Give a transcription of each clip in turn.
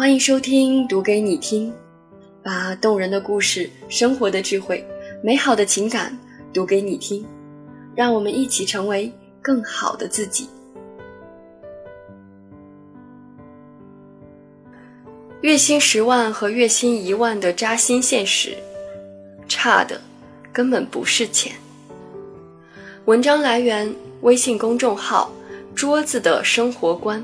欢迎收听《读给你听》，把动人的故事、生活的智慧、美好的情感读给你听，让我们一起成为更好的自己。月薪十万和月薪一万的扎心现实，差的根本不是钱。文章来源：微信公众号“桌子的生活观”。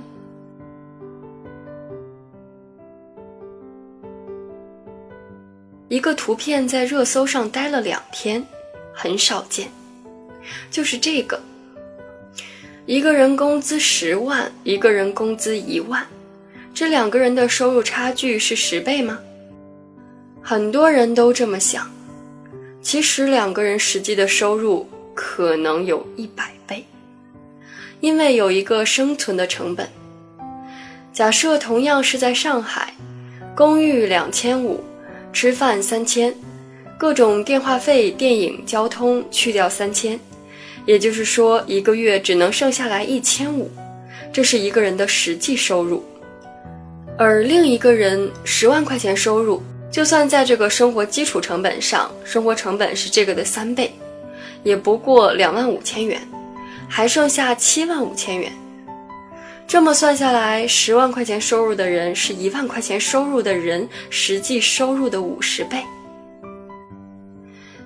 一个图片在热搜上待了两天，很少见。就是这个，一个人工资十万，一个人工资一万，这两个人的收入差距是十倍吗？很多人都这么想，其实两个人实际的收入可能有一百倍，因为有一个生存的成本。假设同样是在上海，公寓两千五。吃饭三千，各种电话费、电影、交通去掉三千，也就是说一个月只能剩下来一千五，这是一个人的实际收入。而另一个人十万块钱收入，就算在这个生活基础成本上，生活成本是这个的三倍，也不过两万五千元，还剩下七万五千元。这么算下来，十万块钱收入的人是一万块钱收入的人实际收入的五十倍。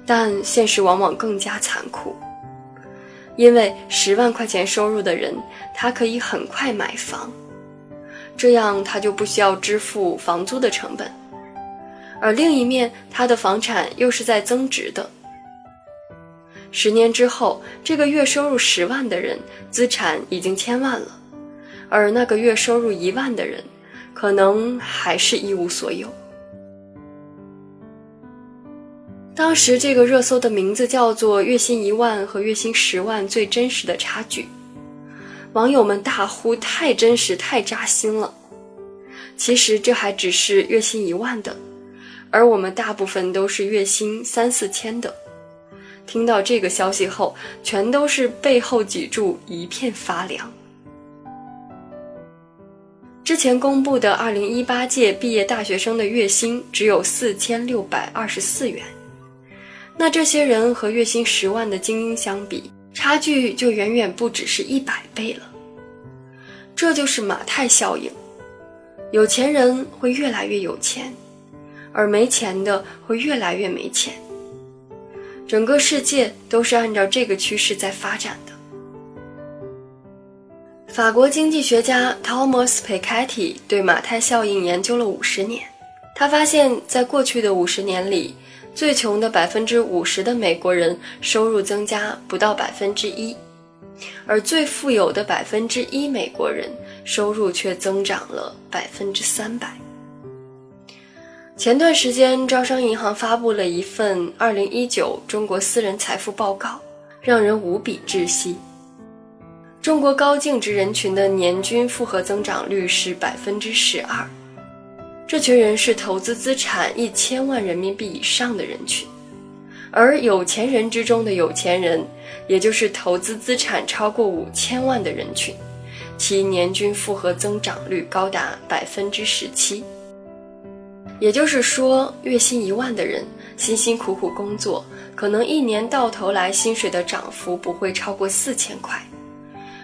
但现实往往更加残酷，因为十万块钱收入的人，他可以很快买房，这样他就不需要支付房租的成本；而另一面，他的房产又是在增值的。十年之后，这个月收入十万的人，资产已经千万了。而那个月收入一万的人，可能还是一无所有。当时这个热搜的名字叫做“月薪一万和月薪十万最真实的差距”，网友们大呼太真实、太扎心了。其实这还只是月薪一万的，而我们大部分都是月薪三四千的。听到这个消息后，全都是背后脊柱一片发凉。前公布的二零一八届毕业大学生的月薪只有四千六百二十四元，那这些人和月薪十万的精英相比，差距就远远不只是一百倍了。这就是马太效应，有钱人会越来越有钱，而没钱的会越来越没钱。整个世界都是按照这个趋势在发展的。法国经济学家 Thomas Piketty 对马太效应研究了五十年，他发现，在过去的五十年里，最穷的百分之五十的美国人收入增加不到百分之一，而最富有的百分之一美国人收入却增长了百分之三百。前段时间，招商银行发布了一份二零一九中国私人财富报告，让人无比窒息。中国高净值人群的年均复合增长率是百分之十二，这群人是投资资产一千万人民币以上的人群，而有钱人之中的有钱人，也就是投资资产超过五千万的人群，其年均复合增长率高达百分之十七。也就是说，月薪一万的人辛辛苦苦工作，可能一年到头来薪水的涨幅不会超过四千块。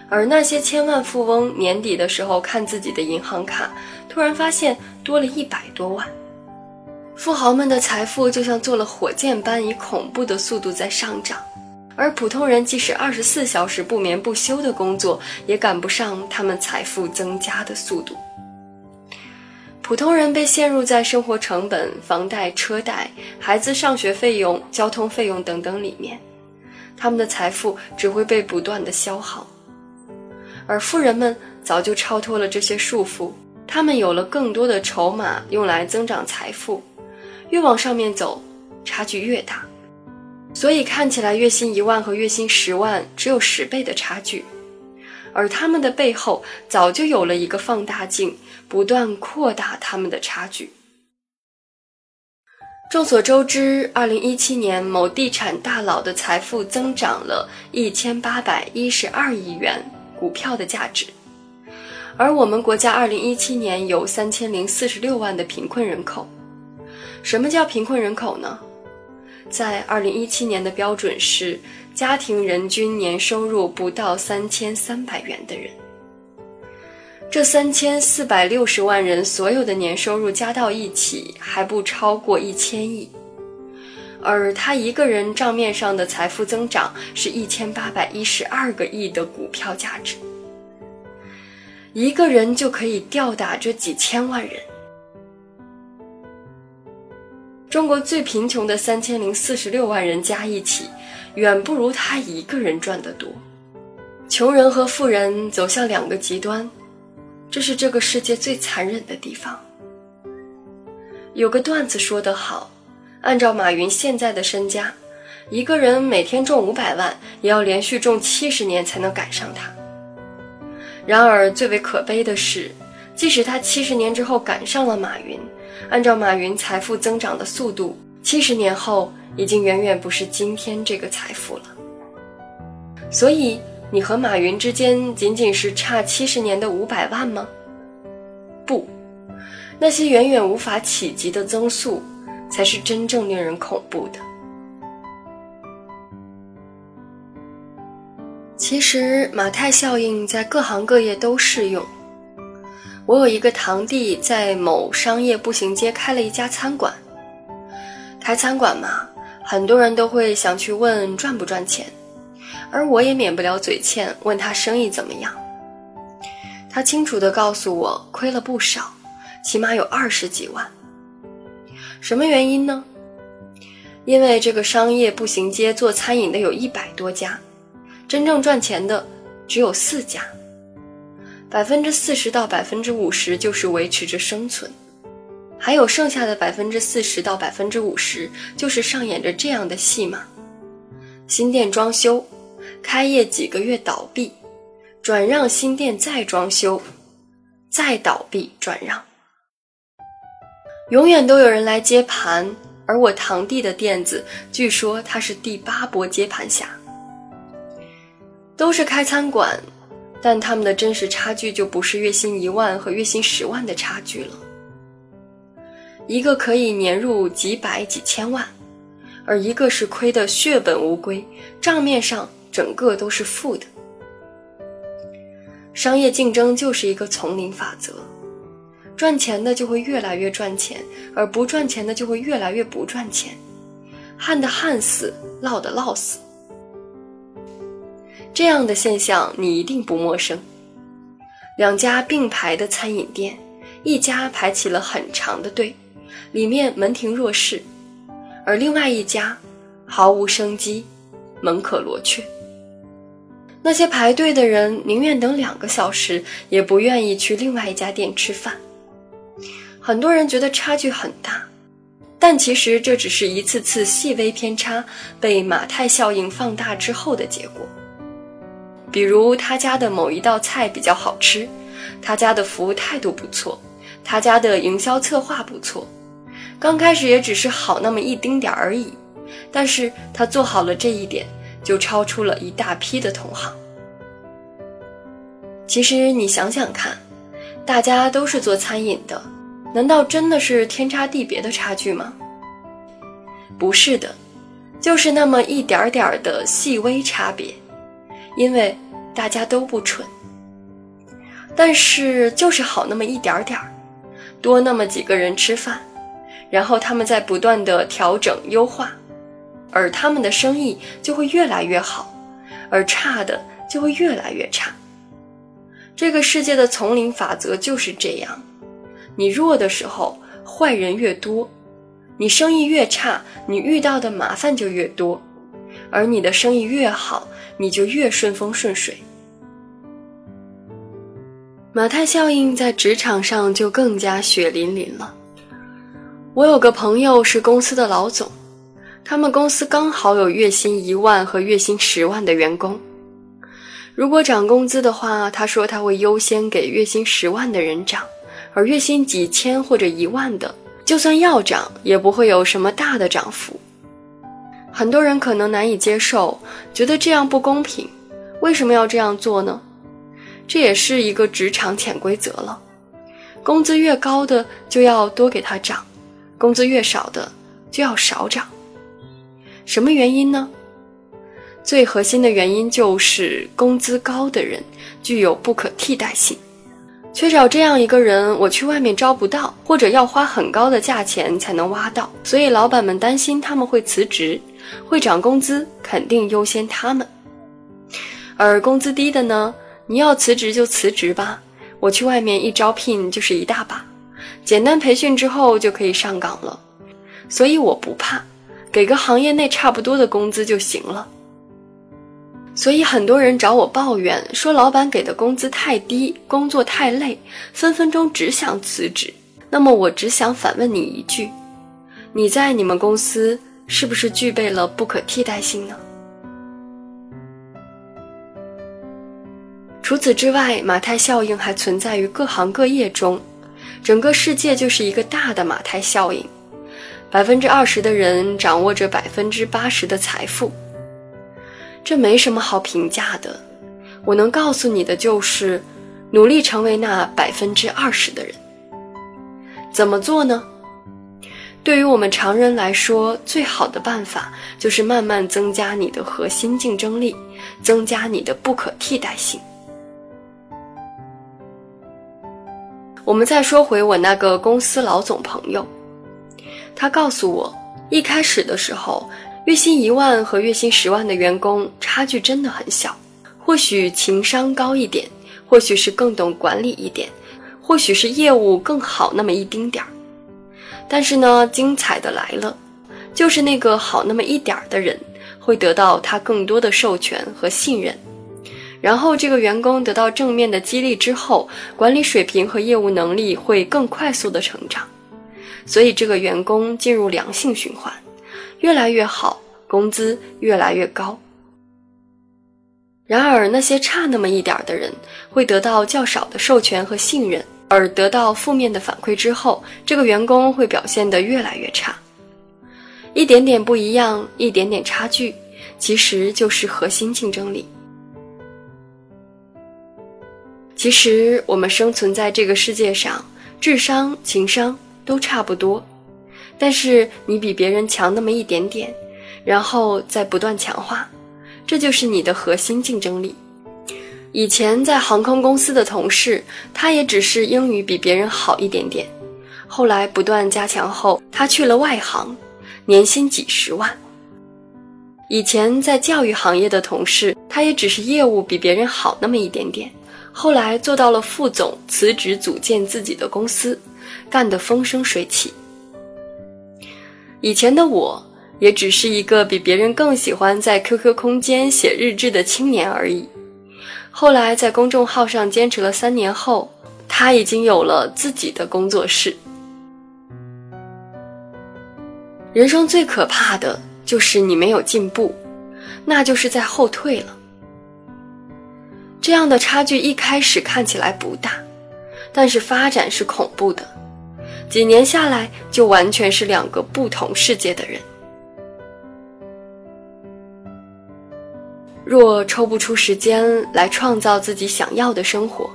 而那些千万富翁年底的时候看自己的银行卡，突然发现多了一百多万。富豪们的财富就像坐了火箭般以恐怖的速度在上涨，而普通人即使二十四小时不眠不休的工作，也赶不上他们财富增加的速度。普通人被陷入在生活成本、房贷、车贷、孩子上学费用、交通费用等等里面，他们的财富只会被不断的消耗。而富人们早就超脱了这些束缚，他们有了更多的筹码用来增长财富，越往上面走，差距越大。所以看起来月薪一万和月薪十万只有十倍的差距，而他们的背后早就有了一个放大镜，不断扩大他们的差距。众所周知，二零一七年某地产大佬的财富增长了一千八百一十二亿元。股票的价值，而我们国家二零一七年有三千零四十六万的贫困人口。什么叫贫困人口呢？在二零一七年的标准是家庭人均年收入不到三千三百元的人。这三千四百六十万人所有的年收入加到一起还不超过一千亿，而他一个人账面上的财富增长是一千八百一十二个亿的股票价值。一个人就可以吊打这几千万人。中国最贫穷的三千零四十六万人加一起，远不如他一个人赚得多。穷人和富人走向两个极端，这是这个世界最残忍的地方。有个段子说得好，按照马云现在的身家，一个人每天中五百万，也要连续中七十年才能赶上他。然而，最为可悲的是，即使他七十年之后赶上了马云，按照马云财富增长的速度，七十年后已经远远不是今天这个财富了。所以，你和马云之间仅仅是差七十年的五百万吗？不，那些远远无法企及的增速，才是真正令人恐怖的。其实马太效应在各行各业都适用。我有一个堂弟在某商业步行街开了一家餐馆。开餐馆嘛，很多人都会想去问赚不赚钱，而我也免不了嘴欠，问他生意怎么样。他清楚地告诉我，亏了不少，起码有二十几万。什么原因呢？因为这个商业步行街做餐饮的有一百多家。真正赚钱的只有四家，百分之四十到百分之五十就是维持着生存，还有剩下的百分之四十到百分之五十就是上演着这样的戏码：新店装修，开业几个月倒闭，转让新店再装修，再倒闭转让，永远都有人来接盘，而我堂弟的店子，据说他是第八波接盘侠。都是开餐馆，但他们的真实差距就不是月薪一万和月薪十万的差距了。一个可以年入几百几千万，而一个是亏得血本无归，账面上整个都是负的。商业竞争就是一个丛林法则，赚钱的就会越来越赚钱，而不赚钱的就会越来越不赚钱，旱的旱死，涝的涝死。这样的现象你一定不陌生。两家并排的餐饮店，一家排起了很长的队，里面门庭若市；而另外一家毫无生机，门可罗雀。那些排队的人宁愿等两个小时，也不愿意去另外一家店吃饭。很多人觉得差距很大，但其实这只是一次次细微偏差被马太效应放大之后的结果。比如他家的某一道菜比较好吃，他家的服务态度不错，他家的营销策划不错，刚开始也只是好那么一丁点而已，但是他做好了这一点，就超出了一大批的同行。其实你想想看，大家都是做餐饮的，难道真的是天差地别的差距吗？不是的，就是那么一点点儿的细微差别。因为大家都不蠢，但是就是好那么一点点儿，多那么几个人吃饭，然后他们在不断的调整优化，而他们的生意就会越来越好，而差的就会越来越差。这个世界的丛林法则就是这样，你弱的时候坏人越多，你生意越差，你遇到的麻烦就越多，而你的生意越好。你就越顺风顺水。马太效应在职场上就更加血淋淋了。我有个朋友是公司的老总，他们公司刚好有月薪一万和月薪十万的员工。如果涨工资的话，他说他会优先给月薪十万的人涨，而月薪几千或者一万的，就算要涨，也不会有什么大的涨幅。很多人可能难以接受，觉得这样不公平。为什么要这样做呢？这也是一个职场潜规则了。工资越高的就要多给他涨，工资越少的就要少涨。什么原因呢？最核心的原因就是工资高的人具有不可替代性。缺少这样一个人，我去外面招不到，或者要花很高的价钱才能挖到，所以老板们担心他们会辞职，会涨工资，肯定优先他们。而工资低的呢，你要辞职就辞职吧，我去外面一招聘就是一大把，简单培训之后就可以上岗了，所以我不怕，给个行业内差不多的工资就行了。所以很多人找我抱怨说，老板给的工资太低，工作太累，分分钟只想辞职。那么我只想反问你一句：你在你们公司是不是具备了不可替代性呢？除此之外，马太效应还存在于各行各业中，整个世界就是一个大的马太效应。百分之二十的人掌握着百分之八十的财富。这没什么好评价的，我能告诉你的就是，努力成为那百分之二十的人。怎么做呢？对于我们常人来说，最好的办法就是慢慢增加你的核心竞争力，增加你的不可替代性。我们再说回我那个公司老总朋友，他告诉我，一开始的时候。月薪一万和月薪十万的员工差距真的很小，或许情商高一点，或许是更懂管理一点，或许是业务更好那么一丁点儿。但是呢，精彩的来了，就是那个好那么一点儿的人会得到他更多的授权和信任，然后这个员工得到正面的激励之后，管理水平和业务能力会更快速的成长，所以这个员工进入良性循环。越来越好，工资越来越高。然而，那些差那么一点的人，会得到较少的授权和信任，而得到负面的反馈之后，这个员工会表现得越来越差。一点点不一样，一点点差距，其实就是核心竞争力。其实，我们生存在这个世界上，智商、情商都差不多。但是你比别人强那么一点点，然后再不断强化，这就是你的核心竞争力。以前在航空公司的同事，他也只是英语比别人好一点点，后来不断加强后，他去了外行，年薪几十万。以前在教育行业的同事，他也只是业务比别人好那么一点点，后来做到了副总，辞职组建自己的公司，干得风生水起。以前的我，也只是一个比别人更喜欢在 QQ 空间写日志的青年而已。后来在公众号上坚持了三年后，他已经有了自己的工作室。人生最可怕的就是你没有进步，那就是在后退了。这样的差距一开始看起来不大，但是发展是恐怖的。几年下来，就完全是两个不同世界的人。若抽不出时间来创造自己想要的生活，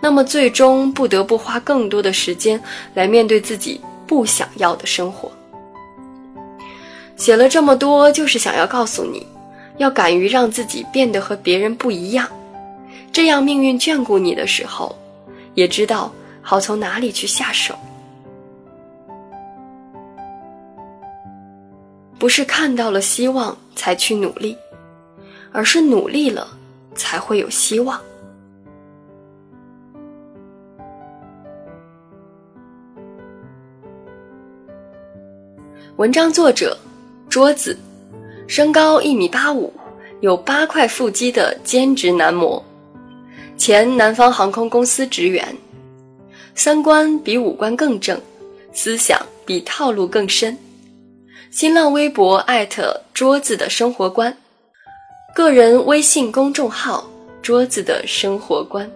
那么最终不得不花更多的时间来面对自己不想要的生活。写了这么多，就是想要告诉你，要敢于让自己变得和别人不一样，这样命运眷顾你的时候，也知道好从哪里去下手。不是看到了希望才去努力，而是努力了才会有希望。文章作者：桌子，身高一米八五，有八块腹肌的兼职男模，前南方航空公司职员，三观比五官更正，思想比套路更深。新浪微博艾特桌子的生活观，个人微信公众号桌子的生活观。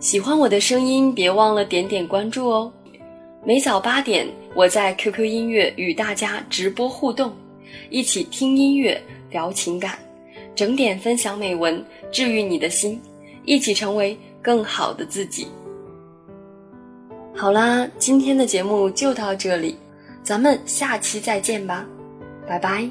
喜欢我的声音，别忘了点点关注哦。每早八点，我在 QQ 音乐与大家直播互动，一起听音乐、聊情感，整点分享美文，治愈你的心，一起成为更好的自己。好啦，今天的节目就到这里，咱们下期再见吧，拜拜。